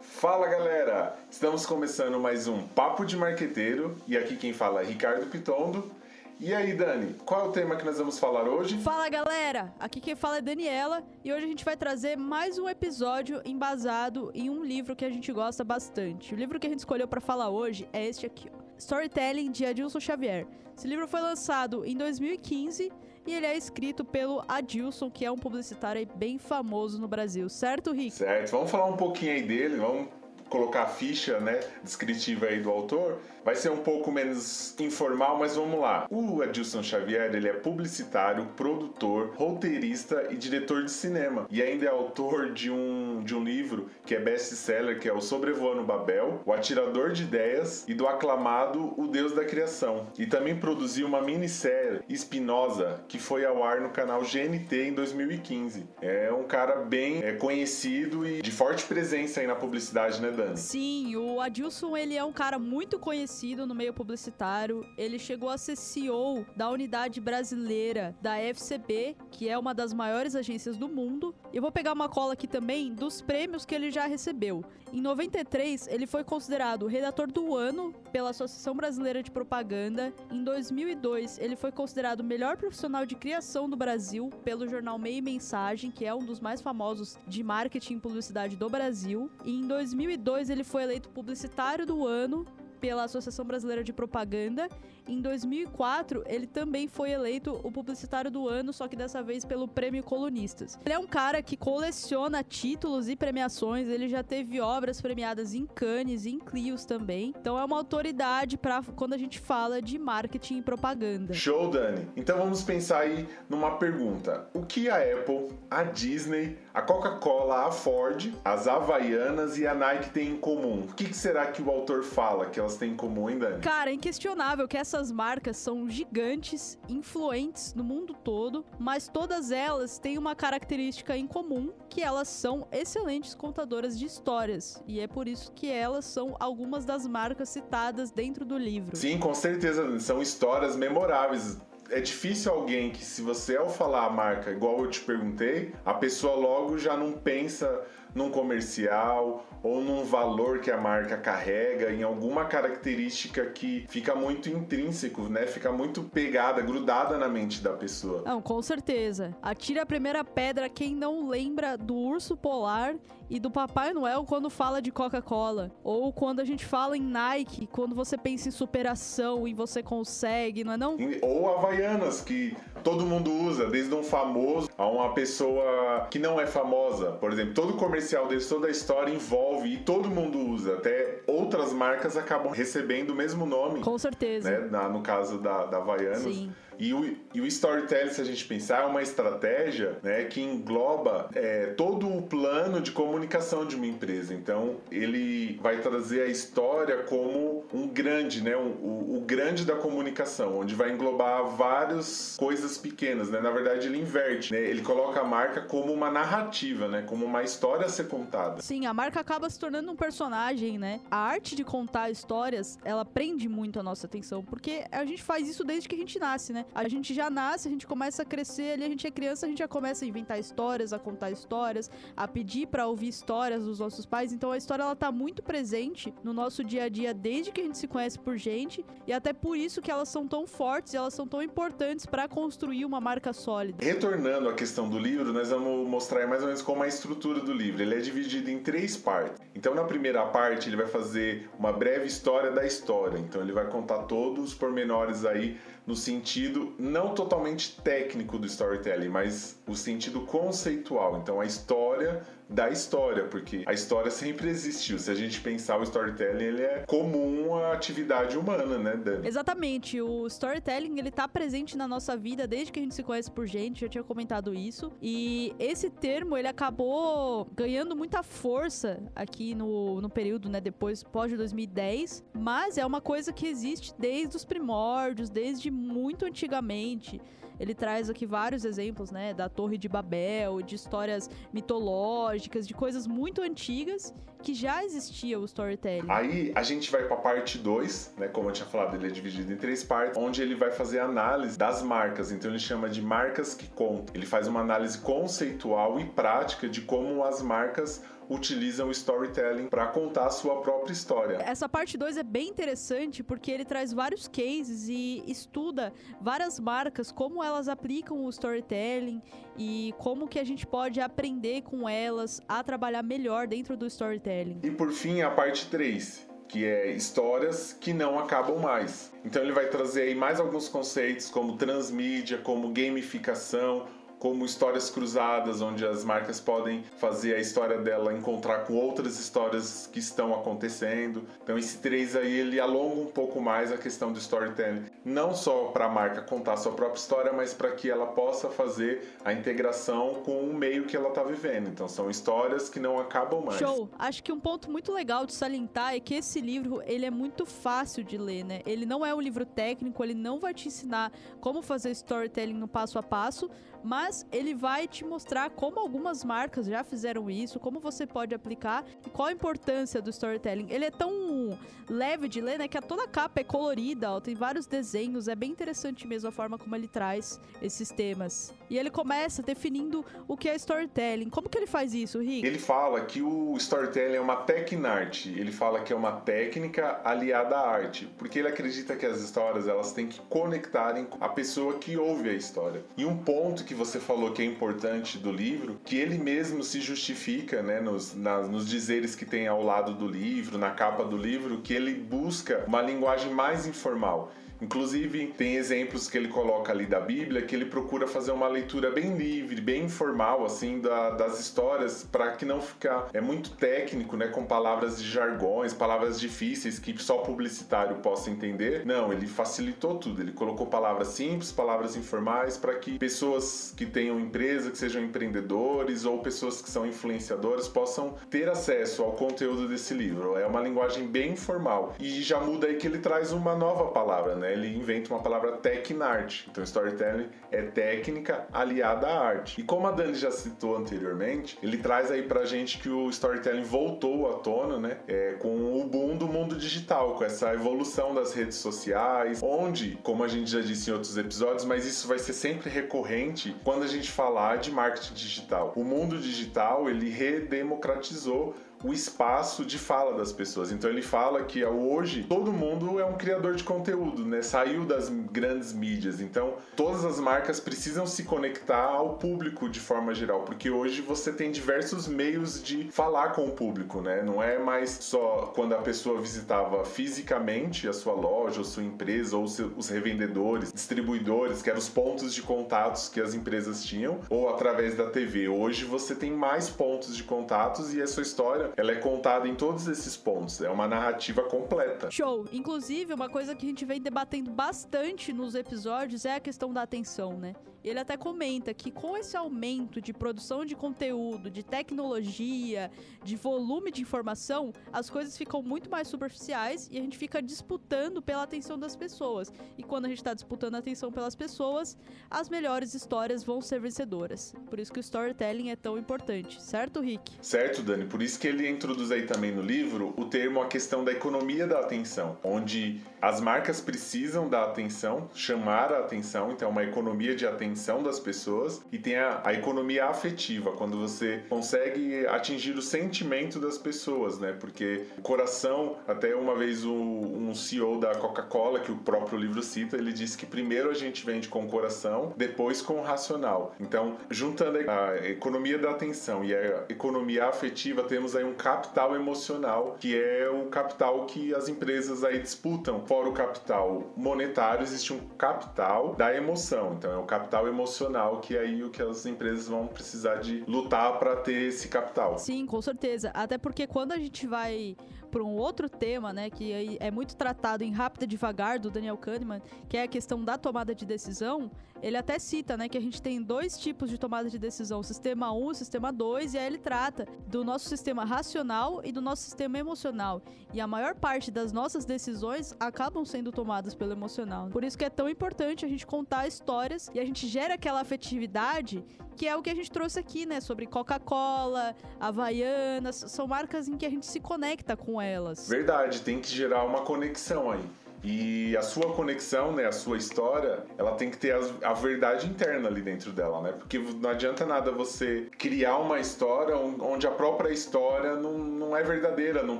Fala galera! Estamos começando mais um Papo de Marqueteiro e aqui quem fala é Ricardo Pitondo. E aí, Dani, qual é o tema que nós vamos falar hoje? Fala galera! Aqui quem fala é Daniela e hoje a gente vai trazer mais um episódio embasado em um livro que a gente gosta bastante. O livro que a gente escolheu para falar hoje é este aqui, ó. Storytelling de Adilson Xavier. Esse livro foi lançado em 2015 e ele é escrito pelo Adilson, que é um publicitário bem famoso no Brasil, certo, Rick? Certo, vamos falar um pouquinho aí dele, vamos colocar a ficha né, descritiva aí do autor. Vai ser um pouco menos informal, mas vamos lá. O Adilson Xavier, ele é publicitário, produtor, roteirista e diretor de cinema. E ainda é autor de um, de um livro que é best-seller, que é o Sobrevoando Babel, O Atirador de Ideias e do aclamado O Deus da Criação. E também produziu uma minissérie, Espinosa, que foi ao ar no canal GNT em 2015. É um cara bem é, conhecido e de forte presença aí na publicidade, né, Dani? Sim, o Adilson, ele é um cara muito conhecido no meio publicitário. Ele chegou a ser CEO da unidade brasileira da FCB, que é uma das maiores agências do mundo. Eu vou pegar uma cola aqui também dos prêmios que ele já recebeu. Em 93, ele foi considerado redator do ano pela Associação Brasileira de Propaganda. Em 2002, ele foi considerado o melhor profissional de criação do Brasil pelo jornal Meio Mensagem, que é um dos mais famosos de marketing e publicidade do Brasil. E em 2002, ele foi eleito publicitário do ano pela Associação Brasileira de Propaganda. Em 2004, ele também foi eleito o publicitário do ano, só que dessa vez pelo Prêmio Colunistas. Ele é um cara que coleciona títulos e premiações, ele já teve obras premiadas em Cannes e em Clios também. Então é uma autoridade para quando a gente fala de marketing e propaganda. Show, Dani. Então vamos pensar aí numa pergunta. O que a Apple, a Disney, a Coca-Cola, a Ford, as Havaianas e a Nike têm em comum? O que será que o autor fala que elas têm em comum, hein, Dani? Cara, é inquestionável que essas marcas são gigantes, influentes no mundo todo, mas todas elas têm uma característica em comum, que elas são excelentes contadoras de histórias. E é por isso que elas são algumas das marcas citadas dentro do livro. Sim, com certeza, são histórias memoráveis é difícil alguém que, se você ao falar a marca, igual eu te perguntei, a pessoa logo já não pensa num comercial ou num valor que a marca carrega, em alguma característica que fica muito intrínseco, né? Fica muito pegada, grudada na mente da pessoa. Não, com certeza. Atira a primeira pedra quem não lembra do urso polar e do Papai Noel quando fala de Coca-Cola. Ou quando a gente fala em Nike, quando você pensa em superação e você consegue, não é não? Ou Havaianas, que todo mundo usa, desde um famoso a uma pessoa que não é famosa. Por exemplo, todo comercial desse, toda a história envolve e todo mundo usa. Até outras marcas acabam recebendo o mesmo nome. Com certeza. Né? Na, no caso da, da Havaianas. Sim. E o, e o storytelling, se a gente pensar, é uma estratégia né, que engloba é, todo o plano de comunicação de uma empresa. Então, ele vai trazer a história como um grande, né, um, o, o, grande da comunicação, onde vai englobar várias coisas pequenas. Né? Na verdade, ele inverte. Né? Ele coloca a marca como uma narrativa, né? como uma história a ser contada. Sim, a marca acaba se tornando um personagem. né? A arte de contar histórias, ela prende muito a nossa atenção, porque a gente faz isso desde que a gente nasce, né? A gente já nasce, a gente começa a crescer, ali a gente é criança, a gente já começa a inventar histórias, a contar histórias, a pedir para ouvir histórias dos nossos pais. Então a história ela tá muito presente no nosso dia a dia desde que a gente se conhece por gente e até por isso que elas são tão fortes, elas são tão importantes para construir uma marca sólida. Retornando à questão do livro, nós vamos mostrar mais ou menos como é a estrutura do livro. Ele é dividido em três partes. Então na primeira parte ele vai fazer uma breve história da história. Então ele vai contar todos os pormenores aí no sentido não totalmente técnico do storytelling, mas o sentido conceitual. Então, a história da história, porque a história sempre existiu. Se a gente pensar o storytelling, ele é comum à atividade humana, né, Dani? Exatamente. O storytelling, ele tá presente na nossa vida desde que a gente se conhece por gente, já tinha comentado isso. E esse termo, ele acabou ganhando muita força aqui no, no período, né, depois, pós 2010, mas é uma coisa que existe desde os primórdios, desde muito antigamente. Ele traz aqui vários exemplos, né, da Torre de Babel, de histórias mitológicas, de coisas muito antigas que já existia o storytelling. Aí a gente vai para a parte 2, né? Como eu tinha falado, ele é dividido em três partes, onde ele vai fazer análise das marcas. Então ele chama de marcas que contam. Ele faz uma análise conceitual e prática de como as marcas utilizam o storytelling para contar a sua própria história. Essa parte 2 é bem interessante porque ele traz vários cases e estuda várias marcas, como elas aplicam o storytelling e como que a gente pode aprender com elas a trabalhar melhor dentro do storytelling. E por fim, a parte 3, que é histórias que não acabam mais. Então ele vai trazer aí mais alguns conceitos como transmídia, como gamificação, como histórias cruzadas, onde as marcas podem fazer a história dela encontrar com outras histórias que estão acontecendo. Então esse 3 aí ele alonga um pouco mais a questão do storytelling, não só para a marca contar sua própria história, mas para que ela possa fazer a integração com o meio que ela está vivendo. Então são histórias que não acabam mais. Show. Acho que um ponto muito legal de salientar é que esse livro ele é muito fácil de ler, né? Ele não é um livro técnico, ele não vai te ensinar como fazer storytelling no passo a passo, mas ele vai te mostrar como algumas marcas já fizeram isso, como você pode aplicar e qual a importância do storytelling. Ele é tão leve de ler, né, que toda a capa é colorida, ó, tem vários desenhos, é bem interessante mesmo a forma como ele traz esses temas. E ele começa definindo o que é storytelling. Como que ele faz isso, Rick? Ele fala que o storytelling é uma tecnarte. Ele fala que é uma técnica aliada à arte, porque ele acredita que as histórias elas têm que conectarem a pessoa que ouve a história. E um ponto que você falou que é importante do livro, que ele mesmo se justifica, né, nos, nos dizeres que tem ao lado do livro, na capa do livro, que ele busca uma linguagem mais informal. Inclusive, tem exemplos que ele coloca ali da Bíblia que ele procura fazer uma leitura bem livre, bem informal, assim, da, das histórias, para que não ficar é muito técnico, né, com palavras de jargões, palavras difíceis que só publicitário possa entender. Não, ele facilitou tudo. Ele colocou palavras simples, palavras informais, para que pessoas que tenham empresa, que sejam empreendedores ou pessoas que são influenciadoras possam ter acesso ao conteúdo desse livro. É uma linguagem bem informal. E já muda aí que ele traz uma nova palavra, né? Né? Ele inventa uma palavra technart. Então, storytelling é técnica aliada à arte. E como a Dani já citou anteriormente, ele traz aí pra gente que o storytelling voltou à tona, né? É, com o boom do mundo digital, com essa evolução das redes sociais, onde, como a gente já disse em outros episódios, mas isso vai ser sempre recorrente quando a gente falar de marketing digital. O mundo digital, ele redemocratizou o espaço de fala das pessoas. Então ele fala que hoje todo mundo é um criador de conteúdo, né? Saiu das grandes mídias. Então todas as marcas precisam se conectar ao público de forma geral, porque hoje você tem diversos meios de falar com o público, né? Não é mais só quando a pessoa visitava fisicamente a sua loja, ou sua empresa, ou os revendedores, distribuidores, que eram os pontos de contatos que as empresas tinham, ou através da TV. Hoje você tem mais pontos de contatos e a sua história ela é contada em todos esses pontos. É uma narrativa completa. Show. Inclusive, uma coisa que a gente vem debatendo bastante nos episódios é a questão da atenção, né? Ele até comenta que com esse aumento de produção de conteúdo, de tecnologia, de volume de informação, as coisas ficam muito mais superficiais e a gente fica disputando pela atenção das pessoas. E quando a gente está disputando a atenção pelas pessoas, as melhores histórias vão ser vencedoras. Por isso que o storytelling é tão importante, certo, Rick? Certo, Dani. Por isso que ele introduz aí também no livro o termo a questão da economia da atenção, onde as marcas precisam da atenção, chamar a atenção, então é uma economia de atenção das pessoas e tem a, a economia afetiva, quando você consegue atingir o sentimento das pessoas, né? Porque o coração, até uma vez o, um CEO da Coca-Cola, que o próprio livro cita, ele disse que primeiro a gente vende com o coração, depois com o racional. Então, juntando a economia da atenção e a economia afetiva, temos aí um capital emocional, que é o capital que as empresas aí disputam fora o capital monetário, existe um capital da emoção. Então é o capital emocional que é aí o que as empresas vão precisar de lutar para ter esse capital. Sim, com certeza. Até porque quando a gente vai para um outro tema, né, que é muito tratado em Rápida Devagar do Daniel Kahneman, que é a questão da tomada de decisão, ele até cita, né, que a gente tem dois tipos de tomada de decisão, sistema 1 e o sistema 2, e aí ele trata do nosso sistema racional e do nosso sistema emocional. E a maior parte das nossas decisões acabam sendo tomadas pelo emocional. Por isso que é tão importante a gente contar histórias e a gente gera aquela afetividade que é o que a gente trouxe aqui, né? Sobre Coca-Cola, Havaianas, são marcas em que a gente se conecta com elas. Verdade, tem que gerar uma conexão aí. E a sua conexão, né, a sua história, ela tem que ter a, a, verdade interna ali dentro dela, né? Porque não adianta nada você criar uma história onde a própria história não, não é verdadeira, não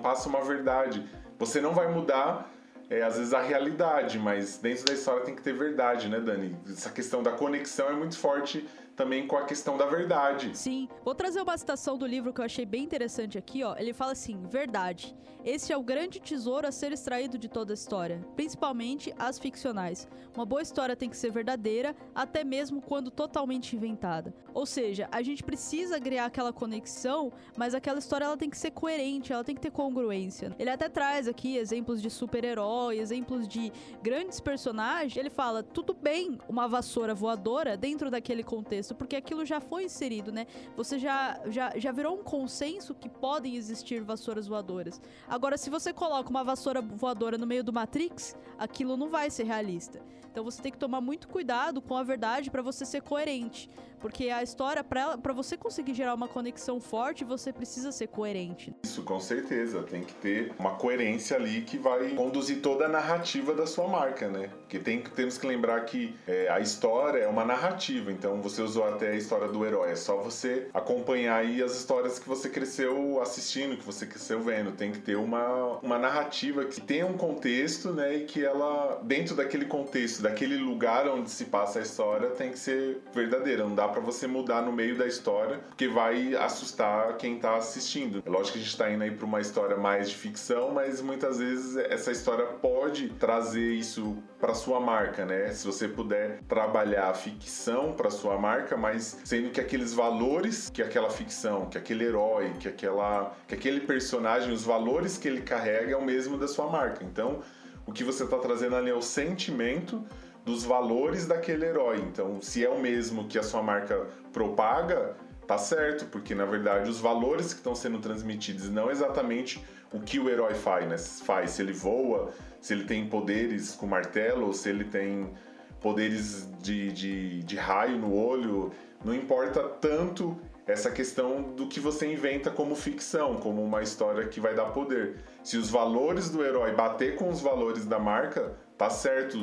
passa uma verdade. Você não vai mudar é, às vezes a realidade, mas dentro da história tem que ter verdade, né, Dani? Essa questão da conexão é muito forte também com a questão da verdade. Sim. Vou trazer uma citação do livro que eu achei bem interessante aqui, ó. Ele fala assim: verdade. Esse é o grande tesouro a ser extraído de toda a história, principalmente as ficcionais. Uma boa história tem que ser verdadeira, até mesmo quando totalmente inventada. Ou seja, a gente precisa criar aquela conexão, mas aquela história ela tem que ser coerente, ela tem que ter congruência. Ele até traz aqui exemplos de super-herói, exemplos de grandes personagens. Ele fala: tudo bem uma vassoura voadora dentro daquele contexto, porque aquilo já foi inserido, né? Você já, já, já virou um consenso que podem existir vassouras voadoras. Agora, se você coloca uma vassoura voadora no meio do Matrix, aquilo não vai ser realista. Então você tem que tomar muito cuidado com a verdade para você ser coerente. Porque a história, para você conseguir gerar uma conexão forte, você precisa ser coerente. Isso, com certeza. Tem que ter uma coerência ali que vai conduzir toda a narrativa da sua marca, né? Porque tem, temos que lembrar que é, a história é uma narrativa. Então você usou até a história do herói. É só você acompanhar aí as histórias que você cresceu assistindo, que você cresceu vendo. Tem que ter uma, uma narrativa que tenha um contexto, né? E que ela, dentro daquele contexto, daquele lugar onde se passa a história, tem que ser verdadeira. Não dá para você mudar no meio da história, porque vai assustar quem tá assistindo. É lógico que a gente tá indo aí para uma história mais de ficção, mas muitas vezes essa história pode trazer isso para sua marca, né? Se você puder trabalhar a ficção para sua marca, mas sendo que aqueles valores que aquela ficção, que aquele herói, que aquela que aquele personagem, os valores que ele carrega é o mesmo da sua marca. Então, o que você está trazendo ali é o sentimento dos valores daquele herói. Então, se é o mesmo que a sua marca propaga, tá certo, porque na verdade os valores que estão sendo transmitidos não exatamente o que o herói faz, né? faz, se ele voa, se ele tem poderes com martelo, se ele tem poderes de, de, de raio no olho, não importa tanto essa questão do que você inventa como ficção, como uma história que vai dar poder. Se os valores do herói bater com os valores da marca, tá certo,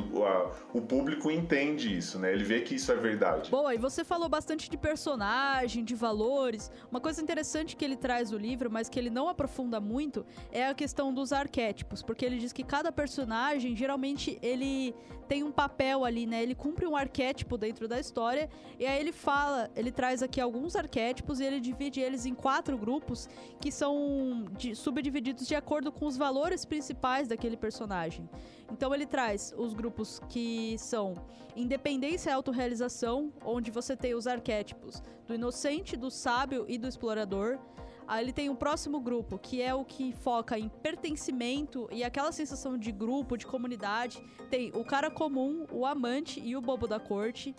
o, público entende isso, né? Ele vê que isso é verdade. Boa, e você falou bastante de personagem, de valores. Uma coisa interessante que ele traz no livro, mas que ele não aprofunda muito, é a questão dos arquétipos, porque ele diz que cada personagem, geralmente, ele tem um papel ali, né? Ele cumpre um arquétipo dentro da história, e aí ele fala, ele traz aqui alguns arquétipos e ele divide eles em quatro grupos que são de, subdivididos de acordo com os valores principais daquele personagem. Então ele traz os grupos que são independência e autorrealização, onde você tem os arquétipos do inocente, do sábio e do explorador. Aí ele tem o próximo grupo, que é o que foca em pertencimento e aquela sensação de grupo, de comunidade. Tem o cara comum, o amante e o bobo da corte.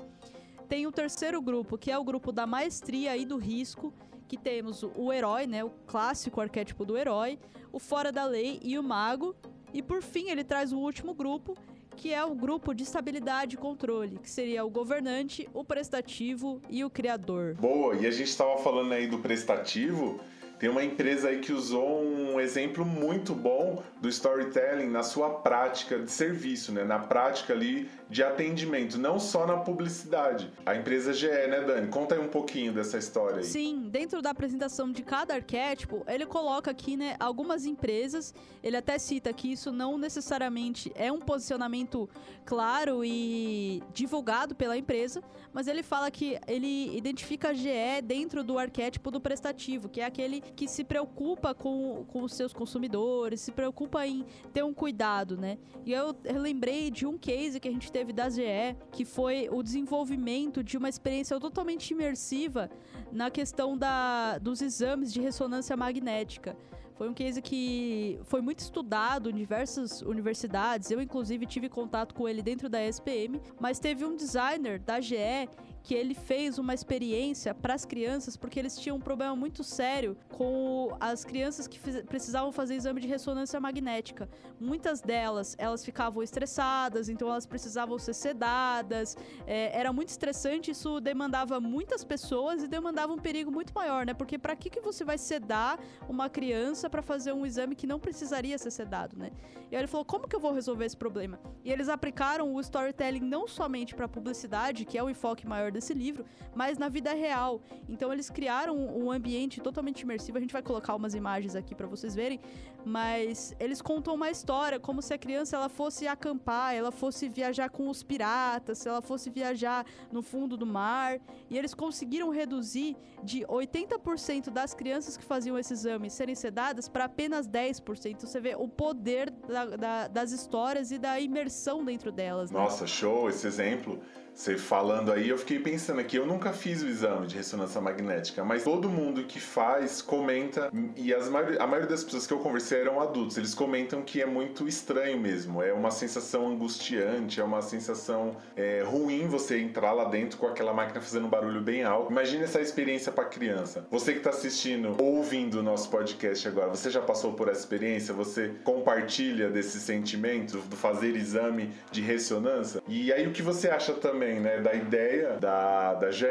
Tem o terceiro grupo, que é o grupo da maestria e do risco, que temos o herói, né, o clássico arquétipo do herói, o fora da lei e o mago, e por fim, ele traz o último grupo, que é o grupo de estabilidade e controle, que seria o governante, o prestativo e o criador. Boa, e a gente estava falando aí do prestativo, tem uma empresa aí que usou um exemplo muito bom do storytelling na sua prática de serviço, né? Na prática ali de atendimento, não só na publicidade. A empresa GE, né, Dani? Conta aí um pouquinho dessa história aí. Sim, dentro da apresentação de cada arquétipo, ele coloca aqui, né, algumas empresas. Ele até cita que isso não necessariamente é um posicionamento claro e divulgado pela empresa, mas ele fala que ele identifica a GE dentro do arquétipo do prestativo, que é aquele que se preocupa com, com os seus consumidores, se preocupa em ter um cuidado, né? E eu lembrei de um case que a gente teve da GE, que foi o desenvolvimento de uma experiência totalmente imersiva na questão da, dos exames de ressonância magnética. Foi um case que foi muito estudado em diversas universidades. Eu, inclusive, tive contato com ele dentro da SPM. Mas teve um designer da GE que ele fez uma experiência para as crianças porque eles tinham um problema muito sério com as crianças que precisavam fazer exame de ressonância magnética. Muitas delas, elas ficavam estressadas, então elas precisavam ser sedadas. É, era muito estressante, isso demandava muitas pessoas e demandava um perigo muito maior, né? Porque para que, que você vai sedar uma criança para fazer um exame que não precisaria ser sedado, né? E aí ele falou: como que eu vou resolver esse problema? E eles aplicaram o storytelling não somente para publicidade, que é o enfoque maior desse livro, mas na vida real. Então eles criaram um ambiente totalmente imersivo. A gente vai colocar umas imagens aqui para vocês verem, mas eles contam uma história como se a criança ela fosse acampar, ela fosse viajar com os piratas, se ela fosse viajar no fundo do mar, e eles conseguiram reduzir de 80% das crianças que faziam esse exame serem sedadas para apenas 10%. Você vê o poder da, da, das histórias e da imersão dentro delas. Né? Nossa, show esse exemplo. Você falando aí, eu fiquei pensando aqui, eu nunca fiz o exame de ressonância magnética, mas todo mundo que faz comenta, e as, a maioria das pessoas que eu conversei eram adultos, eles comentam que é muito estranho mesmo, é uma sensação angustiante, é uma sensação é, ruim você entrar lá dentro com aquela máquina fazendo um barulho bem alto. Imagine essa experiência para criança. Você que está assistindo ou ouvindo o nosso podcast agora, você já passou por essa experiência? Você compartilha desse sentimento do fazer exame de ressonância? E aí o que você acha também? Também, né, da ideia da, da GE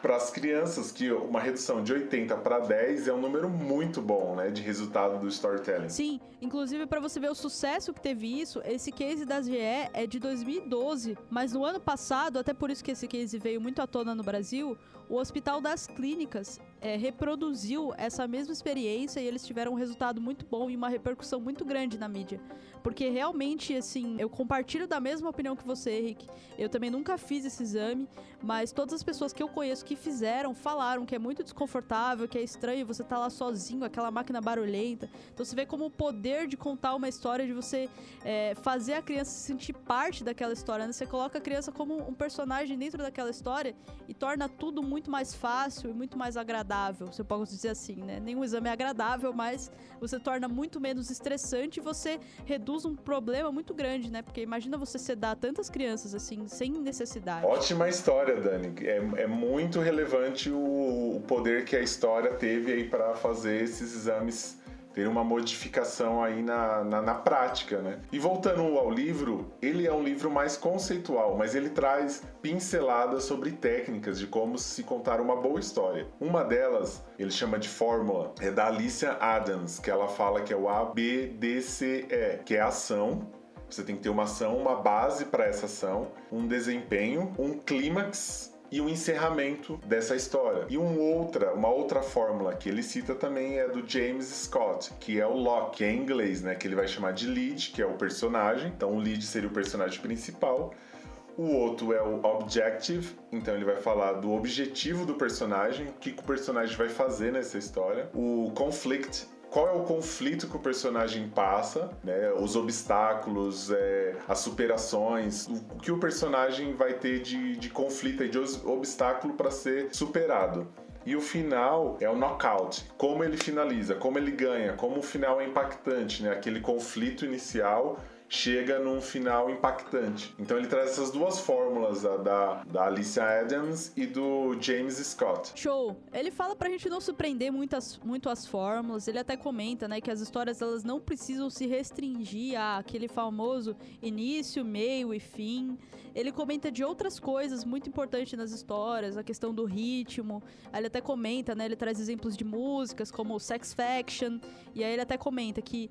para as crianças, que uma redução de 80 para 10 é um número muito bom, né, de resultado do storytelling. Sim, inclusive para você ver o sucesso que teve isso, esse case da GE é de 2012, mas no ano passado, até por isso que esse case veio muito à tona no Brasil, o Hospital das Clínicas é, reproduziu essa mesma experiência e eles tiveram um resultado muito bom e uma repercussão muito grande na mídia. Porque realmente, assim, eu compartilho da mesma opinião que você, Henrique. Eu também nunca fiz esse exame, mas todas as pessoas que eu conheço que fizeram falaram que é muito desconfortável, que é estranho você estar tá lá sozinho, aquela máquina barulhenta. Então você vê como o poder de contar uma história, de você é, fazer a criança se sentir parte daquela história. Né? Você coloca a criança como um personagem dentro daquela história e torna tudo muito mais fácil e muito mais agradável. Você pode dizer assim, né? Nenhum exame é agradável, mas você torna muito menos estressante e você reduz reduz um problema muito grande, né? Porque imagina você sedar tantas crianças assim, sem necessidade. Ótima história, Dani. É, é muito relevante o, o poder que a história teve aí para fazer esses exames ter uma modificação aí na, na, na, prática, né? E voltando ao livro, ele é um livro mais conceitual, mas ele traz pinceladas sobre técnicas de como se contar uma boa história. Uma delas, ele chama de fórmula, é da Alicia Adams, que ela fala que é o ABDCE, que é ação, você tem que ter uma ação, uma base para essa ação, um desempenho, um clímax e o encerramento dessa história. E um outra, uma outra fórmula que ele cita também é do James Scott, que é o Locke, que é em inglês, né, que ele vai chamar de lead, que é o personagem. Então o lead seria o personagem principal. O outro é o objective, então ele vai falar do objetivo do personagem, o que, que o personagem vai fazer nessa história. O conflict, qual é o conflito que o personagem passa, né? Os obstáculos, é, as superações, o, que o personagem vai ter de, de conflito e de obstáculo para ser superado. E o final é o knockout. Como ele finaliza, como ele ganha, como o final é impactante, né? Aquele conflito inicial chega num final impactante. Então ele traz essas duas fórmulas, a da, da Alicia Adams e do James Scott. Show! Ele fala pra gente não surpreender muitas, muito as fórmulas, ele até comenta, né, que as histórias elas não precisam se restringir àquele famoso início, meio e fim. Ele comenta de outras coisas muito importantes nas histórias, a questão do ritmo. Aí ele até comenta, né, ele traz exemplos de músicas como Sex Faction, e aí ele até comenta que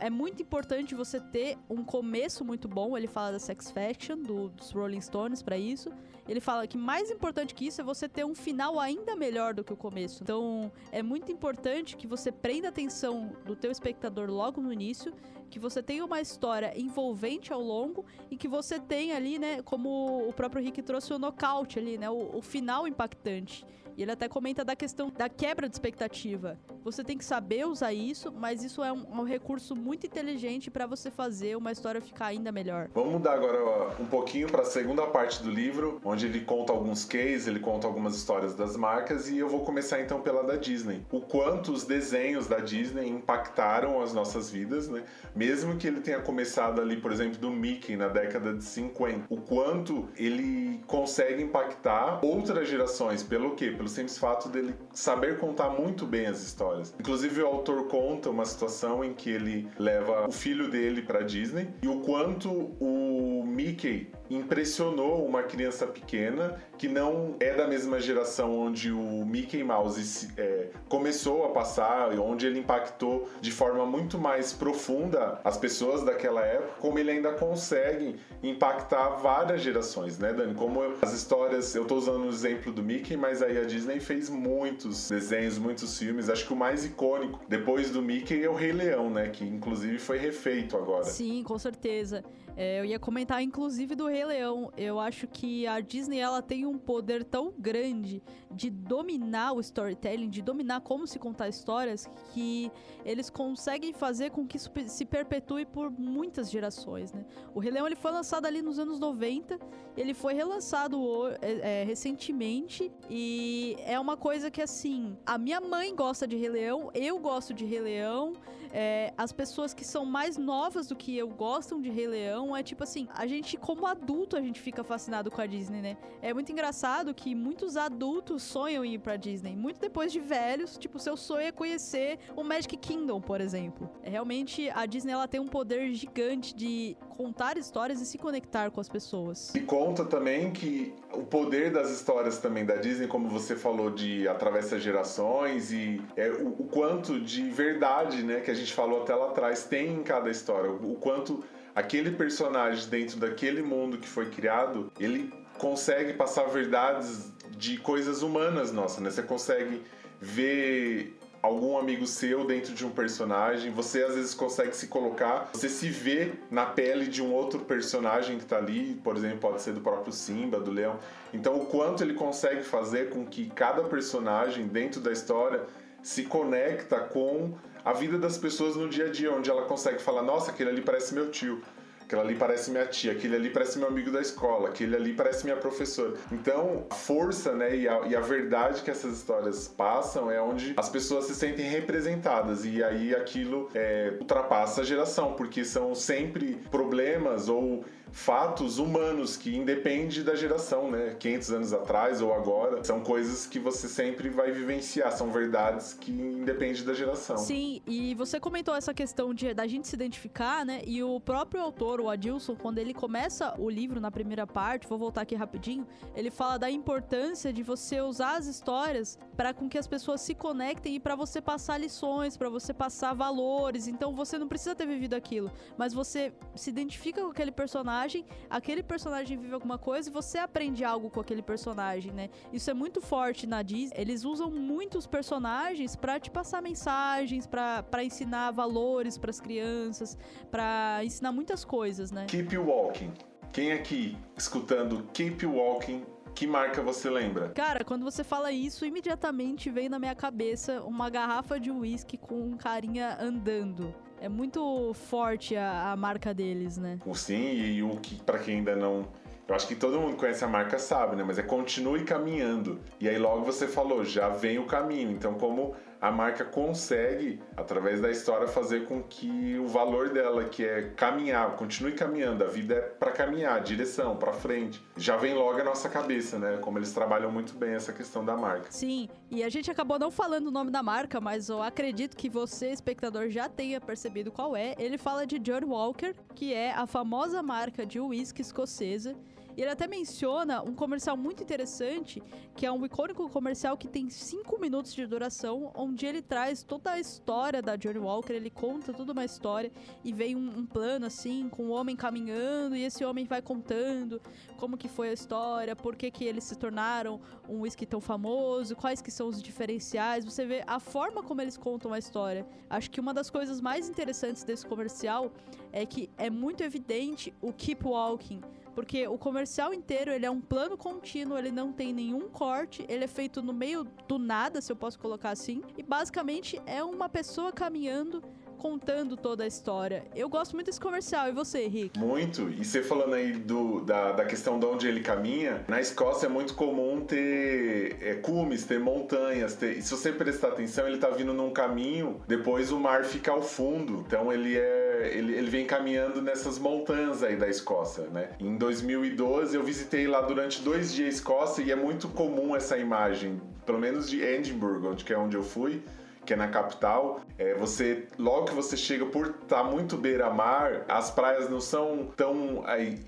é muito importante você ter um começo muito bom. Ele fala da Sex Faction, do, dos Rolling Stones, para isso. Ele fala que mais importante que isso é você ter um final ainda melhor do que o começo. Então, é muito importante que você prenda a atenção do teu espectador logo no início, que você tenha uma história envolvente ao longo e que você tenha ali, né, como o próprio Rick trouxe o nocaute ali, né, o, o final impactante. E ele até comenta da questão da quebra de expectativa. Você tem que saber usar isso, mas isso é um, um recurso muito inteligente para você fazer uma história ficar ainda melhor. Vamos mudar agora um pouquinho para a segunda parte do livro, onde ele conta alguns cases, ele conta algumas histórias das marcas e eu vou começar então pela da Disney. O quanto os desenhos da Disney impactaram as nossas vidas, né? Mesmo que ele tenha começado ali, por exemplo, do Mickey na década de 50, o quanto ele consegue impactar outras gerações. Pelo quê? Pelo simples fato dele saber contar muito bem as histórias. Inclusive, o autor conta uma situação em que ele leva o filho dele para Disney e o quanto o Mickey impressionou uma criança pequena que não é da mesma geração onde o Mickey Mouse é, começou a passar, onde ele impactou de forma muito mais profunda as pessoas daquela época, como ele ainda consegue impactar várias gerações, né, Dani? Como as histórias, eu estou usando o exemplo do Mickey, mas aí a Disney fez muitos desenhos, muitos filmes. Acho que o mais icônico depois do Mickey é o Rei Leão, né, que inclusive foi refeito agora. Sim, com certeza. É, eu ia comentar inclusive do Rei Leão. Eu acho que a Disney ela tem um poder tão grande de dominar o storytelling, de dominar como se contar histórias, que eles conseguem fazer com que isso se perpetue por muitas gerações, né? O Rei Leão ele foi lançado ali nos anos 90, ele foi relançado é, é, recentemente e é uma coisa que assim, a minha mãe gosta de Rei Leão, eu gosto de Rei Leão, é, as pessoas que são mais novas do que eu gostam de Rei Leão. É tipo assim, a gente, como adulto, a gente fica fascinado com a Disney, né? É muito engraçado que muitos adultos sonham em ir pra Disney. Muito depois de velhos, tipo, seu sonho é conhecer o Magic Kingdom, por exemplo. É, realmente, a Disney ela tem um poder gigante de contar histórias e se conectar com as pessoas. E conta também que o poder das histórias também da Disney, como você falou, de atravessa gerações e é, o, o quanto de verdade, né, que a gente falou até lá atrás, tem em cada história. O quanto aquele personagem dentro daquele mundo que foi criado, ele consegue passar verdades de coisas humanas nossa, né? Você consegue ver algum amigo seu dentro de um personagem, você às vezes consegue se colocar, você se vê na pele de um outro personagem que tá ali, por exemplo, pode ser do próprio Simba, do Leão. Então, o quanto ele consegue fazer com que cada personagem dentro da história se conecta com a vida das pessoas no dia a dia, onde ela consegue falar: nossa, aquele ali parece meu tio. Aquela ali parece minha tia, aquele ali parece meu amigo da escola, aquele ali parece minha professora. Então, a força né, e, a, e a verdade que essas histórias passam é onde as pessoas se sentem representadas. E aí aquilo é, ultrapassa a geração, porque são sempre problemas ou fatos humanos que independe da geração, né? 500 anos atrás ou agora, são coisas que você sempre vai vivenciar, são verdades que independe da geração. Sim, e você comentou essa questão de da gente se identificar, né? E o próprio autor, o Adilson, quando ele começa o livro na primeira parte, vou voltar aqui rapidinho, ele fala da importância de você usar as histórias para com que as pessoas se conectem e para você passar lições, para você passar valores. Então você não precisa ter vivido aquilo, mas você se identifica com aquele personagem personagem, aquele personagem vive alguma coisa e você aprende algo com aquele personagem, né? Isso é muito forte na Disney. Eles usam muitos personagens para te passar mensagens, para ensinar valores para as crianças, para ensinar muitas coisas, né? Keep Walking. Quem aqui escutando Keep Walking que marca você lembra? Cara, quando você fala isso, imediatamente vem na minha cabeça uma garrafa de uísque com um carinha andando. É muito forte a, a marca deles, né? O sim, e o que, para quem ainda não eu acho que todo mundo conhece a marca sabe, né? Mas é continue caminhando. E aí logo você falou, já vem o caminho. Então como a marca consegue, através da história, fazer com que o valor dela, que é caminhar, continue caminhando, a vida é para caminhar, direção, para frente. Já vem logo a nossa cabeça, né? Como eles trabalham muito bem essa questão da marca. Sim, e a gente acabou não falando o nome da marca, mas eu acredito que você, espectador, já tenha percebido qual é. Ele fala de John Walker, que é a famosa marca de uísque escocesa e ele até menciona um comercial muito interessante, que é um icônico comercial que tem 5 minutos de duração, onde ele traz toda a história da Johnny Walker, ele conta toda uma história e vem um, um plano assim, com um homem caminhando e esse homem vai contando como que foi a história, por que que eles se tornaram um whisky tão famoso, quais que são os diferenciais, você vê a forma como eles contam a história. Acho que uma das coisas mais interessantes desse comercial é que é muito evidente o keep walking porque o comercial inteiro ele é um plano contínuo, ele não tem nenhum corte, ele é feito no meio do nada, se eu posso colocar assim, e basicamente é uma pessoa caminhando contando toda a história. Eu gosto muito desse comercial. E você, Rick? Muito. E você falando aí do, da, da questão de onde ele caminha, na Escócia é muito comum ter é, cumes, ter montanhas. Ter, e se você prestar atenção, ele tá vindo num caminho, depois o mar fica ao fundo. Então ele é. Ele, ele vem caminhando nessas montanhas aí da Escócia, né? Em 2012 eu visitei lá durante dois dias a Escócia e é muito comum essa imagem, pelo menos de Edinburgh, onde que é onde eu fui que é na capital, é, você logo que você chega por estar tá muito beira-mar, as praias não são tão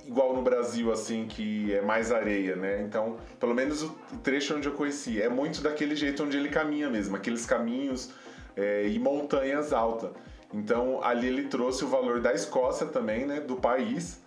igual no Brasil assim que é mais areia, né? Então, pelo menos o trecho onde eu conheci é muito daquele jeito onde ele caminha mesmo, aqueles caminhos é, e montanhas altas. Então, ali ele trouxe o valor da Escócia também, né, do país.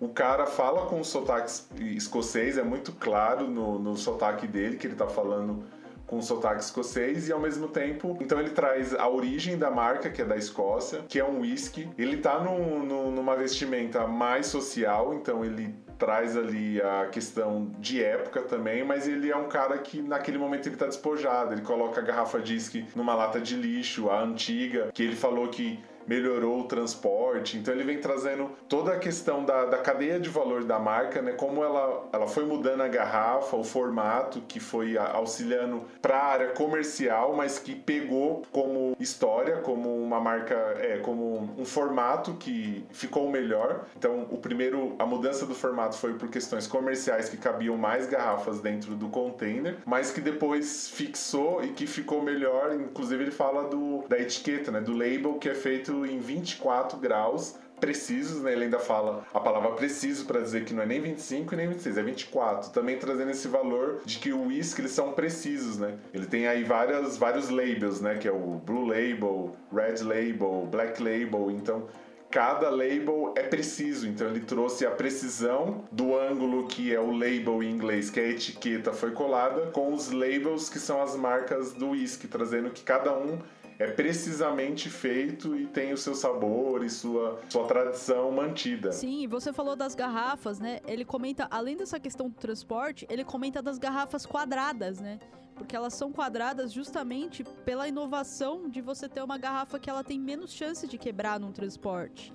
O cara fala com o sotaque escocês, é muito claro no, no sotaque dele que ele tá falando com sotaque escocês e ao mesmo tempo, então ele traz a origem da marca, que é da Escócia, que é um whisky. Ele tá numa vestimenta mais social, então ele traz ali a questão de época também, mas ele é um cara que naquele momento ele tá despojado, ele coloca a garrafa de whisky numa lata de lixo, a antiga, que ele falou que melhorou o transporte. Então ele vem trazendo toda a questão da, da cadeia de valor da marca, né? Como ela, ela foi mudando a garrafa, o formato, que foi auxiliando para a área comercial, mas que pegou como história, como uma marca, é, como um formato que ficou melhor. Então o primeiro, a mudança do formato foi por questões comerciais que cabiam mais garrafas dentro do container, mas que depois fixou e que ficou melhor. Inclusive ele fala do, da etiqueta, né? Do label que é feito feito em 24 graus precisos, né? Ele ainda fala a palavra preciso para dizer que não é nem 25 e nem 26, é 24. Também trazendo esse valor de que o whisky eles são precisos, né? Ele tem aí várias, vários labels, né? Que é o Blue Label, Red Label, Black Label. Então, cada label é preciso. Então ele trouxe a precisão do ângulo que é o label em inglês, que é a etiqueta foi colada, com os labels que são as marcas do whisky, trazendo que cada um é precisamente feito e tem o seu sabor e sua, sua tradição mantida. Sim, você falou das garrafas, né? Ele comenta, além dessa questão do transporte, ele comenta das garrafas quadradas, né? Porque elas são quadradas justamente pela inovação de você ter uma garrafa que ela tem menos chance de quebrar num transporte.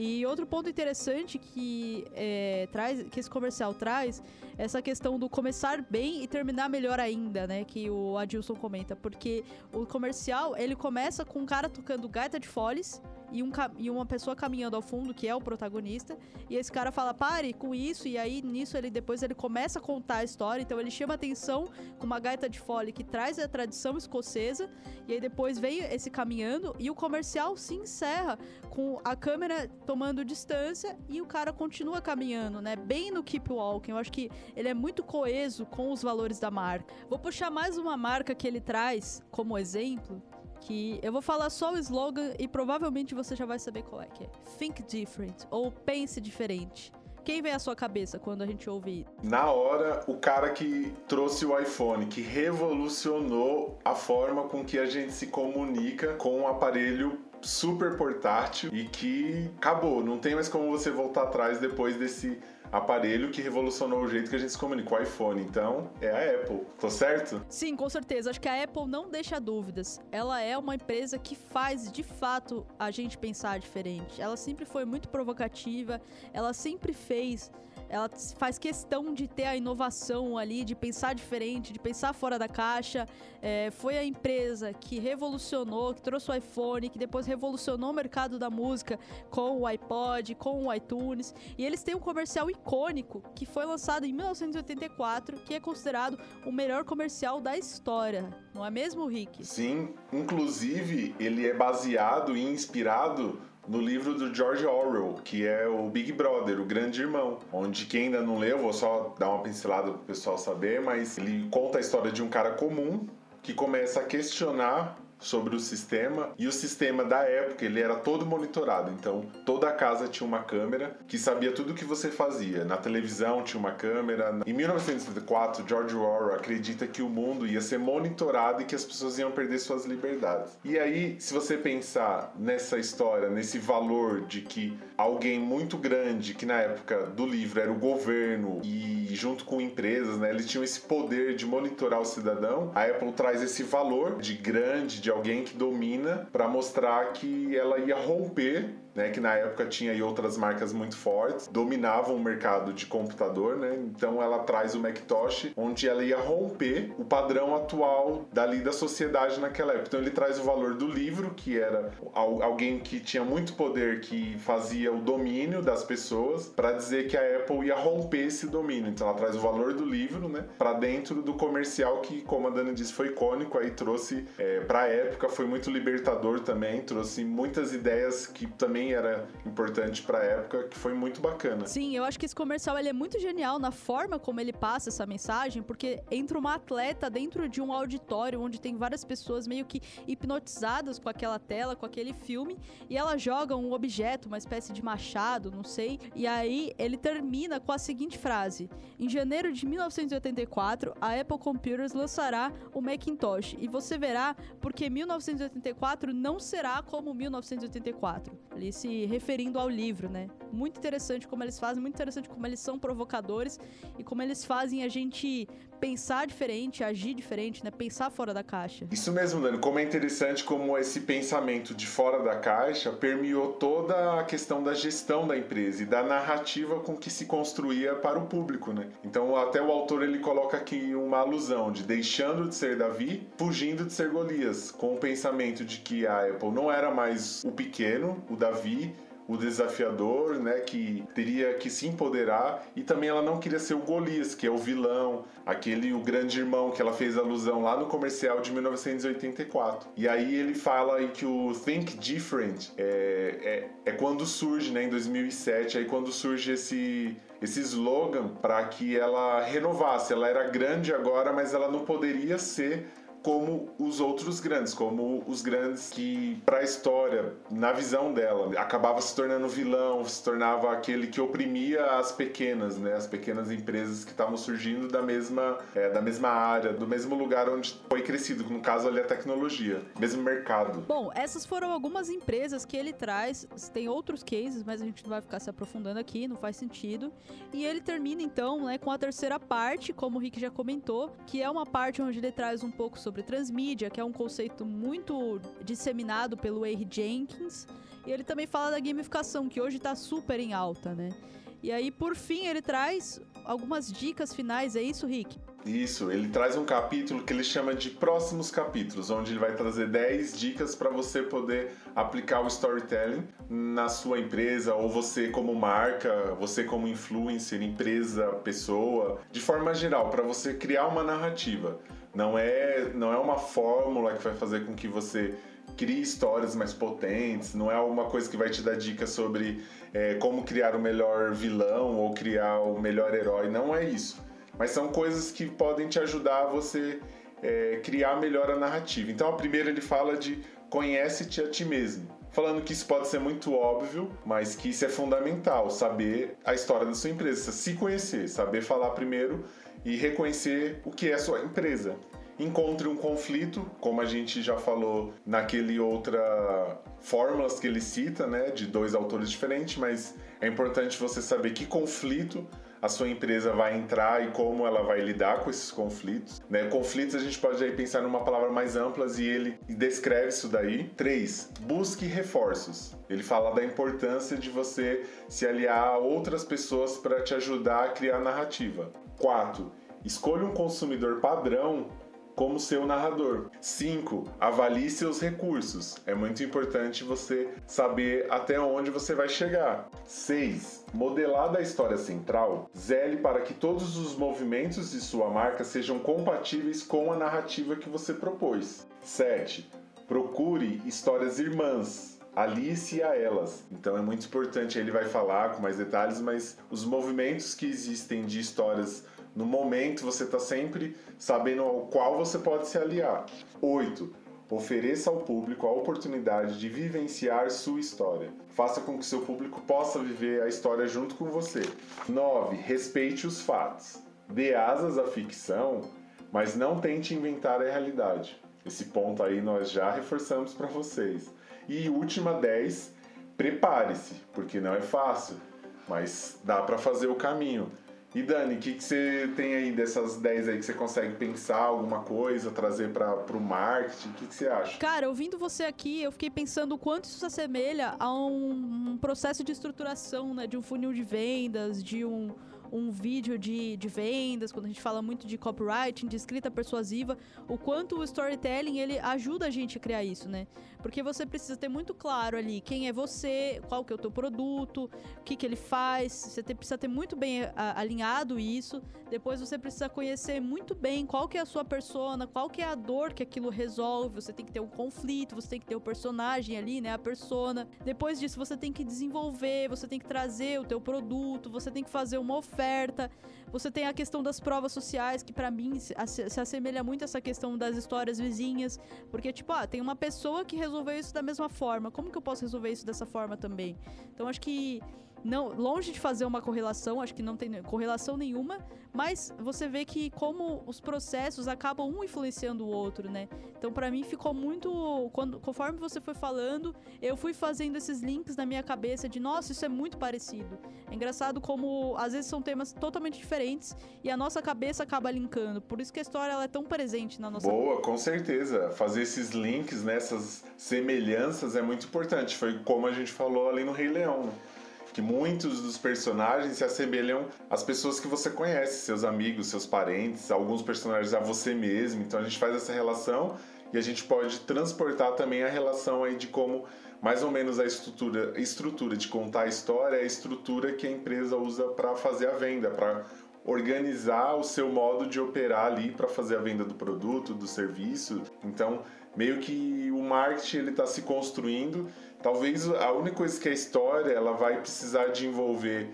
E outro ponto interessante que, é, traz, que esse comercial traz é essa questão do começar bem e terminar melhor ainda, né? Que o Adilson comenta. Porque o comercial, ele começa com um cara tocando gaita de foles e, um, e uma pessoa caminhando ao fundo, que é o protagonista, e esse cara fala, pare com isso, e aí nisso ele depois ele começa a contar a história, então ele chama atenção com uma gaita de fole que traz a tradição escocesa, e aí depois vem esse caminhando, e o comercial se encerra com a câmera tomando distância e o cara continua caminhando, né? Bem no Keep Walking. Eu acho que ele é muito coeso com os valores da marca. Vou puxar mais uma marca que ele traz como exemplo, que eu vou falar só o slogan e provavelmente você já vai saber qual é que é. Think different ou pense diferente. Quem vem à sua cabeça quando a gente ouve Na hora, o cara que trouxe o iPhone, que revolucionou a forma com que a gente se comunica com um aparelho super portátil e que acabou, não tem mais como você voltar atrás depois desse aparelho que revolucionou o jeito que a gente se comunica, o iPhone. Então, é a Apple. Tô certo? Sim, com certeza. Acho que a Apple não deixa dúvidas. Ela é uma empresa que faz, de fato, a gente pensar diferente. Ela sempre foi muito provocativa, ela sempre fez ela faz questão de ter a inovação ali, de pensar diferente, de pensar fora da caixa. É, foi a empresa que revolucionou, que trouxe o iPhone, que depois revolucionou o mercado da música com o iPod, com o iTunes. E eles têm um comercial icônico que foi lançado em 1984, que é considerado o melhor comercial da história. Não é mesmo, Rick? Sim, inclusive ele é baseado e inspirado no livro do George Orwell, que é o Big Brother, o Grande Irmão, onde quem ainda não leu, vou só dar uma pincelada pro pessoal saber, mas ele conta a história de um cara comum que começa a questionar sobre o sistema e o sistema da época ele era todo monitorado. Então toda a casa tinha uma câmera que sabia tudo o que você fazia. Na televisão tinha uma câmera. Em 1974, George Orwell acredita que o mundo ia ser monitorado e que as pessoas iam perder suas liberdades. E aí, se você pensar nessa história, nesse valor de que alguém muito grande, que na época do livro era o governo e junto com empresas, né, eles tinham esse poder de monitorar o cidadão. A Apple traz esse valor de grande, de alguém que domina, para mostrar que ela ia romper né, que na época tinha aí outras marcas muito fortes, dominavam o mercado de computador, né? Então ela traz o Macintosh, onde ela ia romper o padrão atual dali da sociedade naquela época. Então ele traz o valor do livro, que era alguém que tinha muito poder, que fazia o domínio das pessoas, para dizer que a Apple ia romper esse domínio. Então ela traz o valor do livro, né, para dentro do comercial que, como a Dani disse, foi icônico, aí trouxe é, para a época, foi muito libertador também, trouxe muitas ideias que também era importante para a época, que foi muito bacana. Sim, eu acho que esse comercial ele é muito genial na forma como ele passa essa mensagem, porque entra uma atleta dentro de um auditório onde tem várias pessoas meio que hipnotizadas com aquela tela, com aquele filme, e ela joga um objeto, uma espécie de machado, não sei, e aí ele termina com a seguinte frase: Em janeiro de 1984, a Apple Computers lançará o Macintosh, e você verá porque 1984 não será como 1984. Ele se referindo ao livro, né? Muito interessante como eles fazem, muito interessante como eles são provocadores e como eles fazem a gente pensar diferente, agir diferente, né? Pensar fora da caixa. Isso mesmo, Dani. Como é interessante como esse pensamento de fora da caixa permeou toda a questão da gestão da empresa e da narrativa com que se construía para o público, né? Então, até o autor ele coloca aqui uma alusão de deixando de ser Davi, fugindo de ser Golias, com o pensamento de que a Apple não era mais o pequeno, o Davi, o desafiador, né, que teria que se empoderar e também ela não queria ser o Golias, que é o vilão, aquele o grande irmão que ela fez alusão lá no comercial de 1984. E aí ele fala aí que o Think Different é, é, é quando surge, né, em 2007, aí quando surge esse esse slogan para que ela renovasse. Ela era grande agora, mas ela não poderia ser como os outros grandes, como os grandes que, para a história, na visão dela, acabava se tornando vilão, se tornava aquele que oprimia as pequenas, né, as pequenas empresas que estavam surgindo da mesma, é, da mesma área, do mesmo lugar onde foi crescido, no caso ali a tecnologia, mesmo mercado. Bom, essas foram algumas empresas que ele traz, tem outros cases, mas a gente não vai ficar se aprofundando aqui, não faz sentido. E ele termina então, né, com a terceira parte, como o Rick já comentou, que é uma parte onde ele traz um pouco sobre transmídia, que é um conceito muito disseminado pelo A.R. Jenkins. E ele também fala da gamificação, que hoje está super em alta, né? E aí, por fim, ele traz algumas dicas finais, é isso, Rick? Isso, ele traz um capítulo que ele chama de próximos capítulos, onde ele vai trazer 10 dicas para você poder aplicar o storytelling na sua empresa, ou você como marca, você como influencer, empresa, pessoa, de forma geral, para você criar uma narrativa. Não é, não é uma fórmula que vai fazer com que você crie histórias mais potentes, não é alguma coisa que vai te dar dicas sobre é, como criar o melhor vilão ou criar o melhor herói, não é isso. Mas são coisas que podem te ajudar a você é, criar melhor a narrativa. Então, a primeira ele fala de conhece-te a ti mesmo. Falando que isso pode ser muito óbvio, mas que isso é fundamental, saber a história da sua empresa, se conhecer, saber falar primeiro e reconhecer o que é sua empresa. Encontre um conflito, como a gente já falou naquele outra fórmulas que ele cita, né, de dois autores diferentes, mas é importante você saber que conflito a sua empresa vai entrar e como ela vai lidar com esses conflitos. Né? Conflitos a gente pode aí pensar numa palavra mais ampla e ele descreve isso daí. Três, busque reforços. Ele fala da importância de você se aliar a outras pessoas para te ajudar a criar narrativa. 4. Escolha um consumidor padrão como seu narrador. 5. Avalie seus recursos. É muito importante você saber até onde você vai chegar. 6. Modelada a história central, zele para que todos os movimentos de sua marca sejam compatíveis com a narrativa que você propôs. 7. Procure histórias irmãs alice a elas. Então é muito importante, ele vai falar com mais detalhes, mas os movimentos que existem de histórias no momento você está sempre sabendo ao qual você pode se aliar. 8. Ofereça ao público a oportunidade de vivenciar sua história. Faça com que seu público possa viver a história junto com você. 9. Respeite os fatos. Dê asas à ficção, mas não tente inventar a realidade. Esse ponto aí nós já reforçamos para vocês. E última 10, prepare-se, porque não é fácil, mas dá para fazer o caminho. E Dani, o que, que você tem aí dessas 10 aí que você consegue pensar alguma coisa, trazer para o marketing? O que, que você acha? Cara, ouvindo você aqui, eu fiquei pensando o quanto isso se assemelha a um, um processo de estruturação, né? De um funil de vendas, de um um vídeo de, de vendas, quando a gente fala muito de copywriting, de escrita persuasiva, o quanto o storytelling ele ajuda a gente a criar isso, né? Porque você precisa ter muito claro ali quem é você, qual que é o teu produto, o que, que ele faz, você ter, precisa ter muito bem a, alinhado isso, depois você precisa conhecer muito bem qual que é a sua persona, qual que é a dor que aquilo resolve, você tem que ter um conflito, você tem que ter o um personagem ali, né, a persona. Depois disso você tem que desenvolver, você tem que trazer o teu produto, você tem que fazer uma oferta oferta. Você tem a questão das provas sociais, que para mim se, se, assemelha muito a essa questão das histórias vizinhas. Porque, tipo, ah, tem uma pessoa que resolveu isso da mesma forma. Como que eu posso resolver isso dessa forma também? Então, acho que não longe de fazer uma correlação, acho que não tem correlação nenhuma, mas você vê que como os processos acabam um influenciando o outro, né? Então para mim ficou muito quando conforme você foi falando, eu fui fazendo esses links na minha cabeça de nossa, isso é muito parecido. É engraçado como às vezes são temas totalmente diferentes e a nossa cabeça acaba linkando. Por isso que a história ela é tão presente na nossa Boa, com certeza. Fazer esses links, nessas semelhanças é muito importante. Foi como a gente falou ali no Rei Leão. Que muitos dos personagens se assemelham às pessoas que você conhece, seus amigos, seus parentes, alguns personagens a você mesmo. Então a gente faz essa relação e a gente pode transportar também a relação aí de como mais ou menos a estrutura, estrutura de contar a história é a estrutura que a empresa usa para fazer a venda, para organizar o seu modo de operar ali para fazer a venda do produto, do serviço. Então, meio que o marketing ele está se construindo Talvez a única coisa que a história ela vai precisar de envolver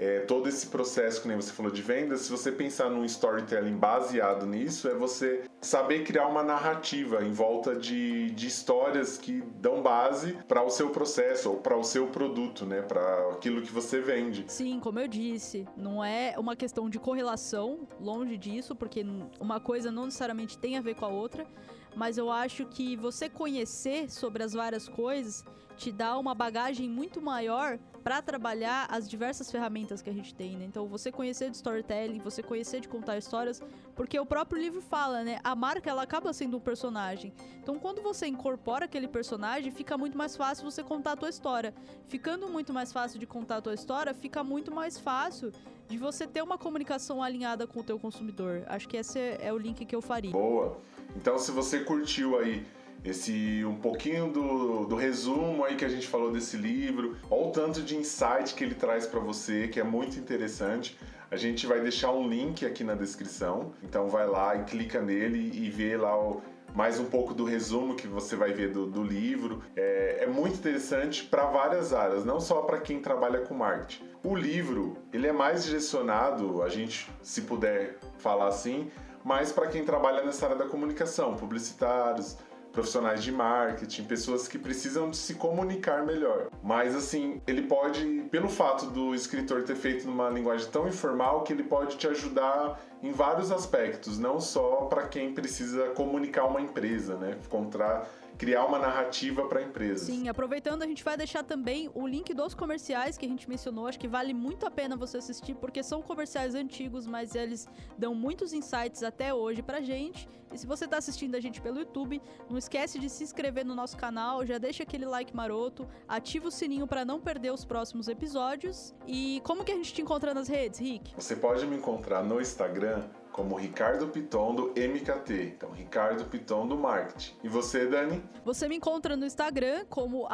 é, todo esse processo que nem você falou de venda, se você pensar num storytelling baseado nisso, é você saber criar uma narrativa em volta de, de histórias que dão base para o seu processo ou para o seu produto, né? Para aquilo que você vende. Sim, como eu disse, não é uma questão de correlação, longe disso, porque uma coisa não necessariamente tem a ver com a outra, mas eu acho que você conhecer sobre as várias coisas te dá uma bagagem muito maior para trabalhar as diversas ferramentas que a gente tem, né? Então, você conhecer de storytelling, você conhecer de contar histórias, porque o próprio livro fala, né? A marca ela acaba sendo um personagem. Então, quando você incorpora aquele personagem, fica muito mais fácil você contar a tua história. Ficando muito mais fácil de contar a tua história, fica muito mais fácil de você ter uma comunicação alinhada com o teu consumidor. Acho que esse é o link que eu faria. Boa. Então, se você curtiu aí esse um pouquinho do, do resumo aí que a gente falou desse livro, olha o tanto de insight que ele traz para você, que é muito interessante. A gente vai deixar um link aqui na descrição, então vai lá e clica nele e vê lá o, mais um pouco do resumo que você vai ver do, do livro. É, é muito interessante para várias áreas, não só para quem trabalha com marketing. O livro ele é mais direcionado, a gente, se puder falar assim, mais para quem trabalha nessa área da comunicação, publicitários, profissionais de marketing, pessoas que precisam de se comunicar melhor. Mas assim, ele pode, pelo fato do escritor ter feito numa linguagem tão informal, que ele pode te ajudar em vários aspectos, não só para quem precisa comunicar uma empresa, né? Encontrar criar uma narrativa para a empresa. Sim, aproveitando, a gente vai deixar também o link dos comerciais que a gente mencionou. Acho que vale muito a pena você assistir, porque são comerciais antigos, mas eles dão muitos insights até hoje pra gente. E se você está assistindo a gente pelo YouTube, não esquece de se inscrever no nosso canal, já deixa aquele like maroto, ativa o sininho para não perder os próximos episódios. E como que a gente te encontra nas redes, Rick? Você pode me encontrar no Instagram como Ricardo Piton do MKT. Então, Ricardo Piton do Marketing. E você, Dani? Você me encontra no Instagram como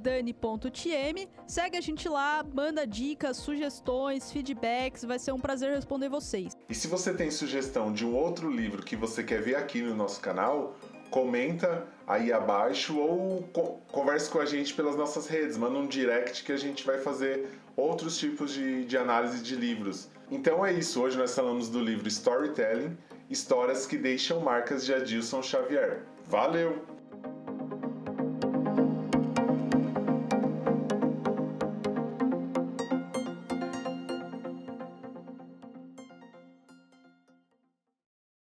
dani.tm. Segue a gente lá, manda dicas, sugestões, feedbacks. Vai ser um prazer responder vocês. E se você tem sugestão de um outro livro que você quer ver aqui no nosso canal, comenta aí abaixo ou co converse com a gente pelas nossas redes. Manda um direct que a gente vai fazer outros tipos de, de análise de livros. Então é isso, hoje nós falamos do livro Storytelling, Histórias que Deixam Marcas de Adilson Xavier. Valeu!